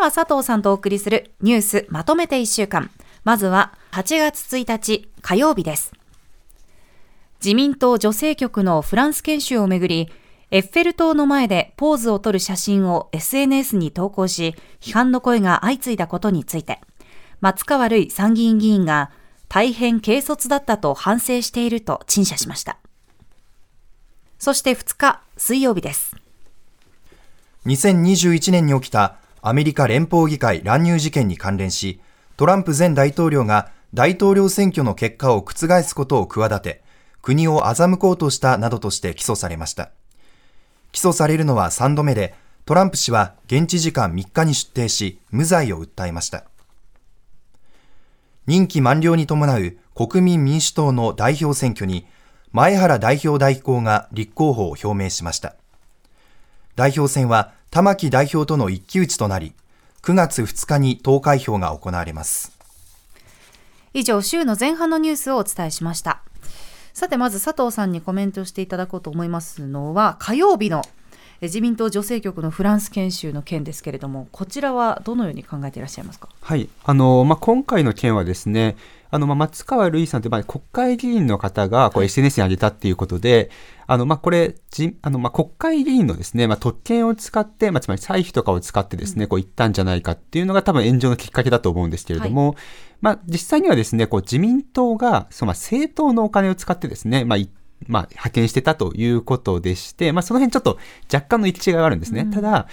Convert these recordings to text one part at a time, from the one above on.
は佐藤さんとお送りするニュースまとめて1週間。まずは8月1日火曜日です。自民党女性局のフランス研修をめぐり、エッフェル塔の前でポーズを撮る写真を SNS に投稿し、批判の声が相次いだことについて、松川るい参議院議員が大変軽率だったと反省していると陳謝しました。そして2日、水曜日です。2021年に起きたアメリカ連邦議会乱入事件に関連し、トランプ前大統領が大統領選挙の結果を覆すことを企て、国を欺こうとしたなどとして起訴されました。起訴されるのは3度目で、トランプ氏は現地時間3日に出廷し、無罪を訴えました。任期満了に伴う国民民主党の代表選挙に、前原代表代行が立候補を表明しました。代表選は玉木代表との一騎打ちとなり、9月2日に投開票が行われます。以上、週の前半のニュースをお伝えしました。さてまず佐藤さんにコメントしていただこうと思いますのは火曜日の自民党女性局のフランス研修の件ですけれどもこちらはどのように考えていらっしゃいますか？はい。あのまあ、今回の件はですねあのまあ松川るいさんという、まあ、国会議員の方がこう SNS に上げたっていうことで、あのまあこれじあのまあ国会議員のですね、まあ、特権を使って、まあ、つまり歳費とかを使ってですね、こう言ったんじゃないかっていうのが多分炎上のきっかけだと思うんですけれども、はい、まあ、実際にはですねこう自民党がそのまあ政党のお金を使ってですね、まあ、まあ、派遣してたということでして、まあ、その辺ちょっと若干の行き違いがあるんですね。うん、ただ、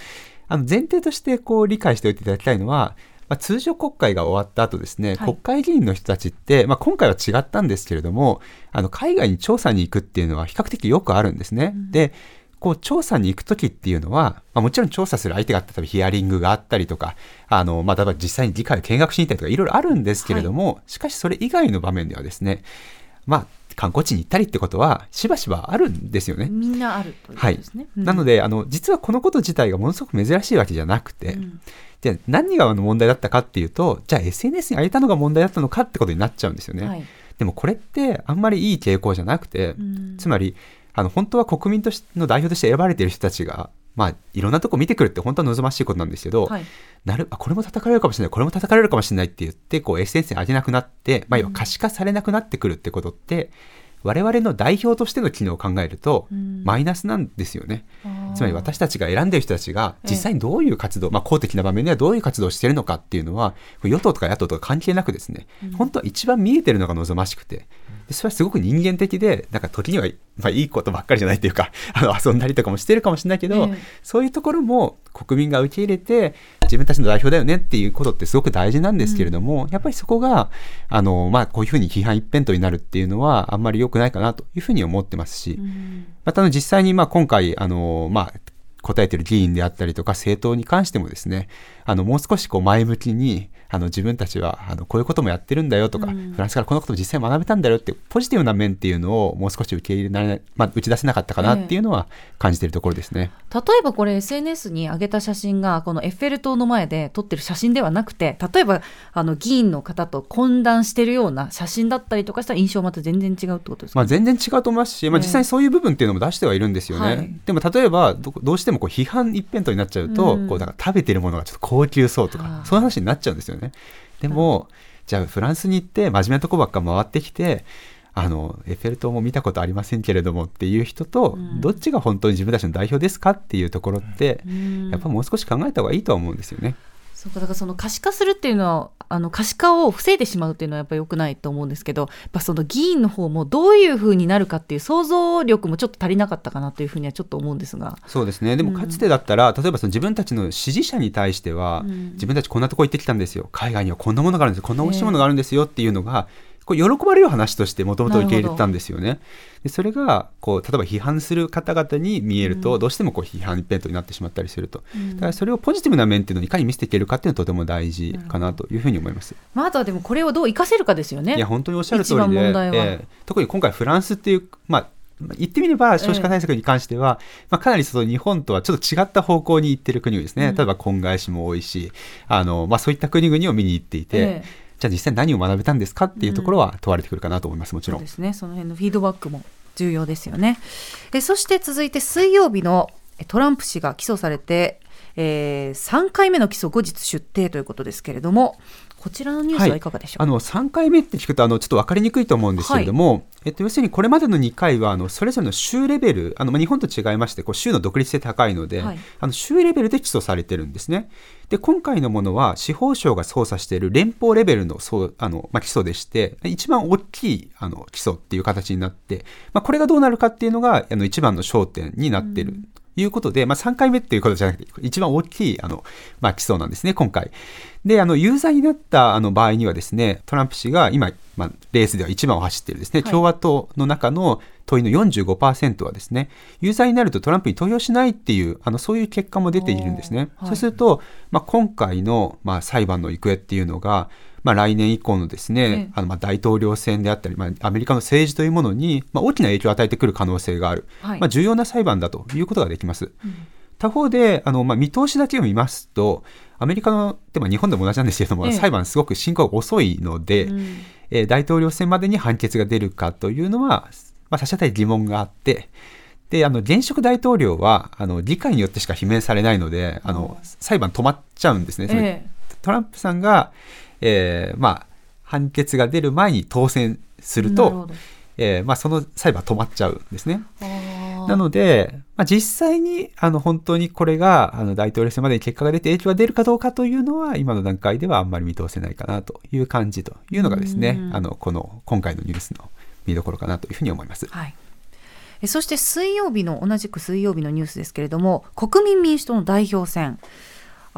あの前提としてこう理解しておいていただきたいのは、まあ、通常国会が終わった後ですね、はい、国会議員の人たちって、まあ、今回は違ったんですけれども、あの海外に調査に行くっていうのは比較的よくあるんですね。うん、で、こう調査に行くときっていうのは、まあ、もちろん調査する相手が例えばヒアリングがあったりとか、あの、まあ、例えば実際に議会を見学しに行ったりとかいろいろあるんですけれども、はい、しかしそれ以外の場面ではですね、まあ、観光地に行ったりってことはしばしばあるんですよね。みんなあるということですね。はいうん、なのであの実はこのこと自体がものすごく珍しいわけじゃなくて、うん、じゃあ何が問題だったかっていうとじゃあ SNS に上げたのが問題だったのかってことになっちゃうんですよね。はい、でもこれってあんまりいい傾向じゃなくて、うん、つまりあの本当は国民としての代表として選ばれている人たちがまあ、いろんなとこ見てくるって本当は望ましいことなんですけど、はい、なるあこれも叩かれるかもしれない。これも叩かれるかもしれないって言ってこう SNS に上げなくなって、まあ、要は可視化されなくなってくるってことって、我々の代表としての機能を考えると、マイナスなんですよね。つまり私たちが選んでる人たちが実際にどういう活動、まあ、公的な場面ではどういう活動をしているのかっていうのは与党とか野党とか関係なくですね、本当は一番見えてるのが望ましくてそれはすごく人間的でなんか時には、まあ、いいことばっかりじゃないっていうか あの遊んだりとかもしてるかもしれないけど、そういうところも国民が受け入れて自分たちの代表だよねっていうことってすごく大事なんですけれども、うん、やっぱりそこが、あの、まあ、こういうふうに批判一辺倒になるっていうのは、あんまり良くないかなというふうに思ってますし、うん、また、実際に、まあ、今回、あの、まあ、答えてる議員であったりとか政党に関してもですね、あの、もう少しこう前向きに、あの自分たちはあのこういうこともやってるんだよとか、うん、フランスからこのことも実際学べたんだよってポジティブな面っていうのをもう少し受け入れられない、まあ、打ち出せなかったかなっていうのは感じているところですね、えー、例えばこれ SNS に上げた写真がこのエッフェル塔の前で撮ってる写真ではなくて例えばあの議員の方と懇談してるような写真だったりとかしたら印象また全然違うってことですか、まあ、全然違うと思いますし、まあ、実際にそういう部分っていうのも出してはいるんですよね、はい、でも例えばどうしてもこう批判一辺倒になっちゃうと、うん、こうだから食べてるものがちょっと高級そうとかそういう話になっちゃうんですよね。でも、じゃあフランスに行って真面目なとこばっか回ってきてあのエッフェル塔も見たことありませんけれどもっていう人と、うん、どっちが本当に自分たちの代表ですかっていうところって、うん、やっぱもう少し考えた方がいいとは思うんですよね。そうかだからその可視化するっていうのはあの可視化を防いでしまうっていうのはやっぱり良くないと思うんですけどやっぱその議員の方もどういうふうになるかっていう想像力もちょっと足りなかったかなというふうにはちょっと思うんですが。そうですね。でもかつてだったら、うん、例えばその自分たちの支持者に対しては、うん、自分たちこんなとこ行ってきたんですよ。海外にはこんなものがあるんですよ。こんな美味しいものがあるんですよっていうのが、こう喜ばれる話としてもともと受け入れてたんですよね。でそれがこう例えば批判する方々に見えると、どうしてもこう批判一辺倒になってしまったりすると、うん、だからそれをポジティブな面っていうのをいかに見せていけるかっていうのはとても大事かなというふうに思います。まあ、あとはでもこれをどう活かせるかですよね。いや本当におっしゃる通りで、えー、特に今回フランスっていうまあ言ってみれば少子化対策に関しては、ええ、まあ、かなりその日本とはちょっと違った方向に行ってる国ですね、うん、例えば婚外子も多いしあの、まあ、そういった国々を見に行っていて、えじゃあ実際何を学べたんですかっていうところは問われてくるかなと思います、もちろん。そうですね、その辺のフィードバックも重要ですよね。えそして続いて水曜日のトランプ氏が起訴されてえー、3回目の起訴後日出廷ということですけれども、こちらのニュースはい。かがでしょう、はい、あの3回目って聞くとあのちょっと分かりにくいと思うんですけれども、はい、えっと、要するにこれまでの2回はあのそれぞれの州レベルあの、まあ、日本と違いましてこう州の独立性高いので、はい、あの州レベルで起訴されてるんですね。で今回のものは司法省が捜査している連邦レベルのそうあの、まあ、起訴でして一番大きいあの起訴っていう形になって、まあ、これがどうなるかっていうのがあの一番の焦点になってるいうことで、まあ、3回目っていうことじゃなくて、一番大きい、あの、まあ、起訴なんですね、今回。で、あの、有罪になったあの場合にはですね、トランプ氏が今、まあ、レースでは一番を走っているですね、共和党の中の問いの45%はですね、有罪になるとトランプに投票しないっていう、あの、そういう結果も出ているんですね。はい、そうすると、まあ、今回の、まあ、裁判の行方っていうのが、まあ、来年以降のですね、あのまあ大統領選であったり、まあ、アメリカの政治というものに、まあ、大きな影響を与えてくる可能性がある、はい、まあ、重要な裁判だということができます。うん、他方であの、まあ、見通しだけを見ますとアメリカのでも日本でも同じなんですけれども、ええ、裁判すごく進行が遅いので、うん、えー、大統領選までに判決が出るかというのは、まあ、差し当たり疑問があってであの現職大統領はあの議会によってしか罷免されないのであの裁判止まっちゃうんですね。え、トランプさんがえー、まあ、判決が出る前に当選すると、えー、まあ、その裁判止まっちゃうんですね。なので、まあ、実際にあの本当にこれがあの大統領選までに結果が出て影響が出るかどうかというのは今の段階ではあんまり見通せないかなという感じというのがですねあのこの今回のニュースの見どころかなというふうに思います。はい。そして水曜日の同じく水曜日のニュースですけれども国民民主党の代表選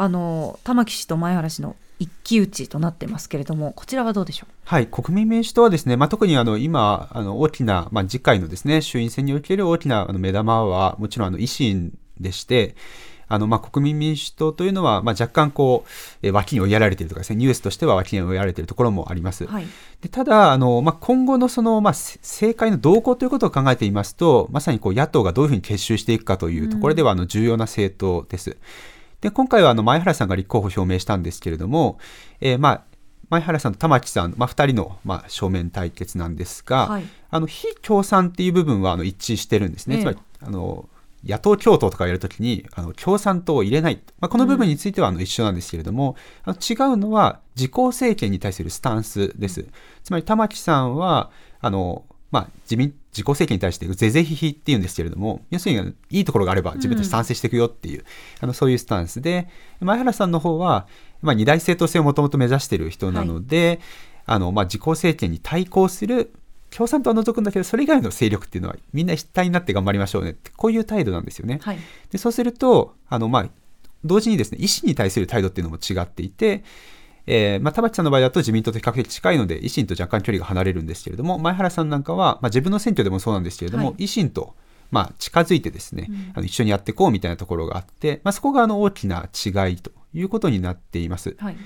あの玉木氏と前原氏の一騎打ちとなってますけれども、こちらはどうでしょう？はい、国民民主党はですね、まあ、特にあの今、あの大きな、まあ、次回のですね衆院選における大きなあの目玉は、もちろんあの維新でして、あのまあ国民民主党というのは、まあ、若干こう、え脇に追いやられているとかですね、ニュースとしては脇に追いやられているところもあります。はい、でただ、あのまあ、今後のその、まあ、政界の動向ということを考えていますと、まさにこう野党がどういうふうに結集していくかというところでは、あの重要な政党です。で今回はあの前原さんが立候補表明したんですけれども、えー、まあ前原さんと玉木さん、まあ、2人の、まあ、正面対決なんですが、はい、あの非共産っていう部分はあの一致してるんですね。えー、つまりあの野党共闘とかやるときにあの共産党を入れない、まあ、この部分についてはあの一緒なんですけれども、うん、あの違うのは自公政権に対するスタンスです。つまり玉木さんはあのまあ、自民自己政権に対して是々非々っていうんですけれども要するにいいところがあれば自分たち賛成していくよっていう、うん、あのそういうスタンスで前原さんの方は、まあ、二大政党制をもともと目指している人なので、はい、あのまあ、自公政権に対抗する共産党は除くんだけどそれ以外の勢力っていうのはみんな一体になって頑張りましょうねってこういう態度なんですよね。はい、でそうするとあの、まあ、同時にですね意思に対する態度っていうのも違っていてえーまあ、田畑さんの場合だと自民党と比較的近いので維新と若干距離が離れるんですけれども前原さんなんかは、まあ、自分の選挙でもそうなんですけれども、はい、維新と、まあ、近づいてですね、うん、あの一緒にやっていこうみたいなところがあって、まあ、そこがあの大きな違いということになっています。はい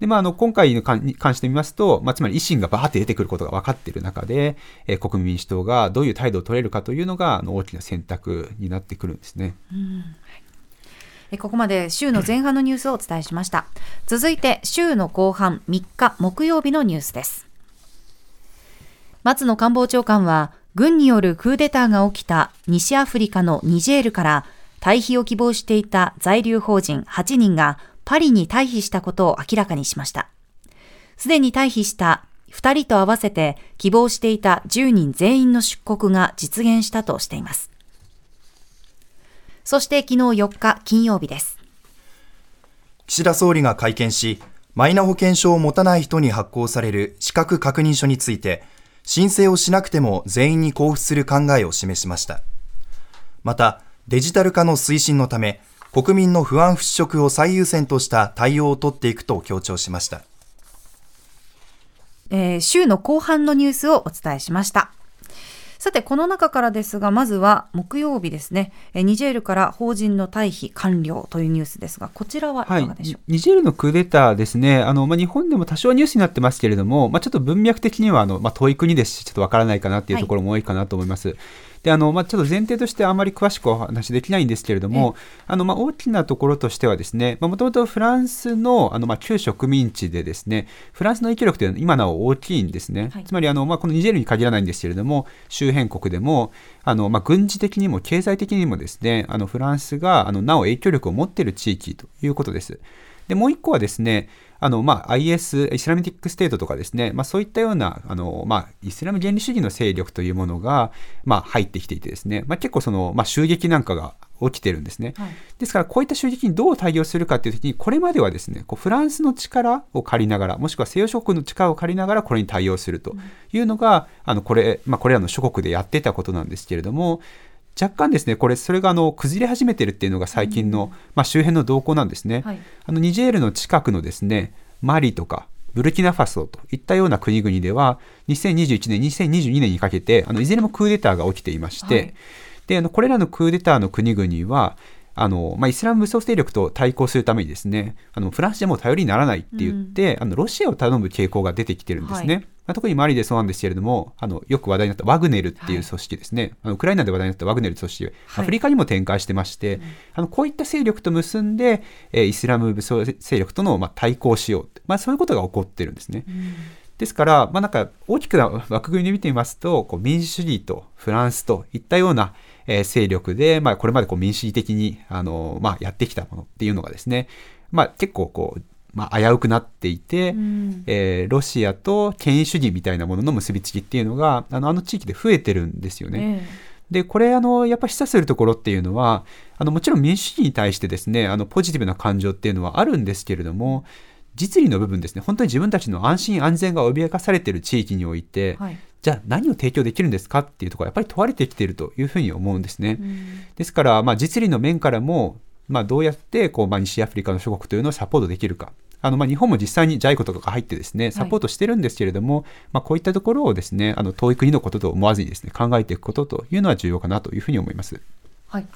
でまあ、あの今回に関して見ますと、まあ、つまり維新がバーって出てくることが分かっている中で、えー、国民民主党がどういう態度を取れるかというのがあの大きな選択になってくるんですね。うんここまで週の前半のニュースをお伝えしました。続いて週の後半3日木曜日のニュースです。松野官房長官は軍によるクーデターが起きた西アフリカのニジェールから退避を希望していた在留邦人8人がパリに退避したことを明らかにしました。すでに退避した2人と合わせて希望していた10人全員の出国が実現したとしています。そして昨日4日金曜日です。岸田総理が会見し、マイナ保険証を持たない人に発行される資格確認書について、申請をしなくても全員に交付する考えを示しました。また、デジタル化の推進のため、国民の不安払拭を最優先とした対応を取っていくと強調しました。えー、週の後半のニュースをお伝えしました。さて、この中からですが、まずは木曜日ですね、ニジェールから法人の退避完了というニュースですが、こちらはい。かがでしょう、はい、ニジェールのクーデターですね、あのまあ、日本でも多少ニュースになってますけれども、まあ、ちょっと文脈的にはあの、まあ、遠い国ですし、ちょっとわからないかなっていうところも多いかなと思います。はいであの、まあ、ちょっと前提としてあまり詳しくお話できないんですけれども、あのまあ、大きなところとしてはですね、もともとフランスのあの、まあ、旧植民地でですね、フランスの影響力というのは今なお大きいんですね。はい、つまりあの、まあ、このニジェールに限らないんですけれども、周辺国でも、あのまあ、軍事的にも経済的にもですね、あのフランスがあのなお影響力を持っている地域ということです。でもう一個はですね、あの、まあ、IS、 Islamic State とかですね、まあ、そういったような、あの、まあ、イスラム原理主義の勢力というものが、まあ、入ってきていてですね、まあ、結構その、まあ、襲撃なんかが起きてるんですね、はい、ですからこういった襲撃にどう対応するかというときにこれまではですねこうフランスの力を借りながらもしくは西洋諸国の力を借りながらこれに対応するというのが、うん、あのこれ、まあ、これらの諸国でやってたことなんですけれども若干ですね、これ、それがあの崩れ始めてるっていうのが最近の、まあ、周辺の動向なんですね。はい、あのニジェールの近くのですね、マリとか、ブルキナファソといったような国々では、2021年、2022年にかけて、あのいずれもクーデターが起きていまして、はい、であのこれらのクーデターの国々は、あのまあ、イスラム武装勢力と対抗するためにですねあのフランスでも頼りにならないって言って、うん、あのロシアを頼む傾向が出てきてるんですね。はい。まあ、特にマリでそうなんですけれども、あのよく話題になったワグネルっていう組織ですね、はい、あのウクライナで話題になったワグネル組織、アフリカにも展開してまして、あのこういった勢力と結んで、えー、イスラム武装勢力との、まあ、対抗しよう、まあ、そういうことが起こってるんですね。うんですから、まあ、なんか大きくな枠組みで見てみますと、こう民主主義とフランスといったような、えー、勢力で、まあ、これまでこう民主主義的にあの、まあ、やってきたものっていうのがですね、まあ、結構こうまあ、危うくなっていて、うん、えー、ロシアと権威主義みたいなものの結びつきっていうのがあのあの地域で増えてるんですよね。えーでこれあのやっぱ示唆するところっていうのはあのもちろん民主主義に対してですねあのポジティブな感情っていうのはあるんですけれども実利の部分ですね。本当に自分たちの安心安全が脅かされている地域において、はい、じゃあ何を提供できるんですかっていうところはやっぱり問われてきているというふうに思うんですね。うん、ですから、まあ、実利の面からも、まあ、どうやってこう、まあ、西アフリカの諸国というのをサポートできるか。あのまあ日本も実際に JICO とかが入ってですねサポートしてるんですけれども、はい、まあ、こういったところをですねあの遠い国のことと思わずにですね考えていくことというのは重要かなというふうに思います。はい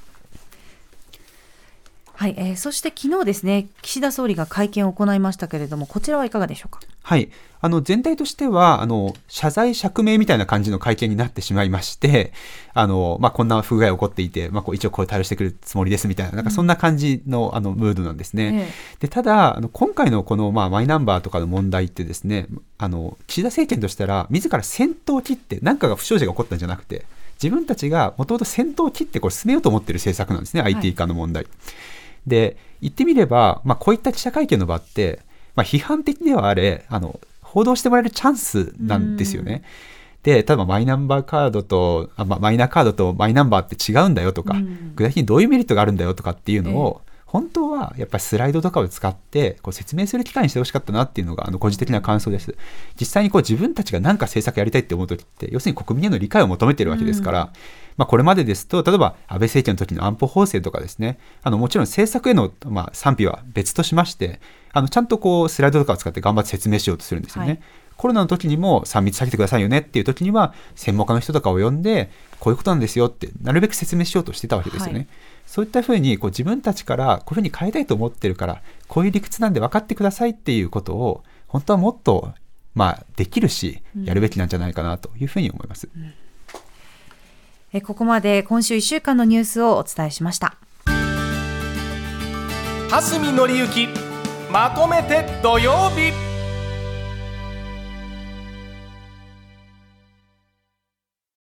はい、えー、そして昨日ですね岸田総理が会見を行いましたけれどもこちらはいかがでしょうか？はいあの全体としてはあの謝罪釈明みたいな感じの会見になってしまいましてあの、まあ、こんな不具合起こっていて、まあ、こう一応こう対応してくるつもりですみたいななんかそんな感じの,、あのムードなんですね。でただあの今回のこの、まあ、マイナンバーとかの問題ってですねあの岸田政権としたら自ら先頭を切って何かが不祥事が起こったんじゃなくて自分たちがもともと先頭を切ってこれ進めようと思っている政策なんですね、IT 化の問題。で言ってみれば、まあ、こういった記者会見の場って、まあ、批判的ではあれあの報道してもらえるチャンスなんですよね。で、例えばマイナンバーカードと、あまあ、マイナカードとマイナンバーって違うんだよとか、具体的にどういうメリットがあるんだよとかっていうのを、本当はやっぱりスライドとかを使ってこう説明する機会にしてほしかったなっていうのがあの個人的な感想です。実際にこう自分たちが何か政策やりたいって思う時って要するに国民への理解を求めてるわけですから、うん、まあ、これまでですと例えば安倍政権の時の安保法制とかですねあのもちろん政策への、まあ、賛否は別としましてあのちゃんとこうスライドとかを使って頑張って説明しようとするんですよね。はいコロナの時にも3密避けてくださいよねっていう時には専門家の人とかを呼んでこういうことなんですよってなるべく説明しようとしてたわけですよね。はいそういったふうにこう自分たちからこういうふうに変えたいと思ってるからこういう理屈なんで分かってくださいっていうことを本当はもっとまあできるしやるべきなんじゃないかなというふうに思います。うんえここまで今週1週間のニュースをお伝えしました。蓮見紀之まとめて土曜日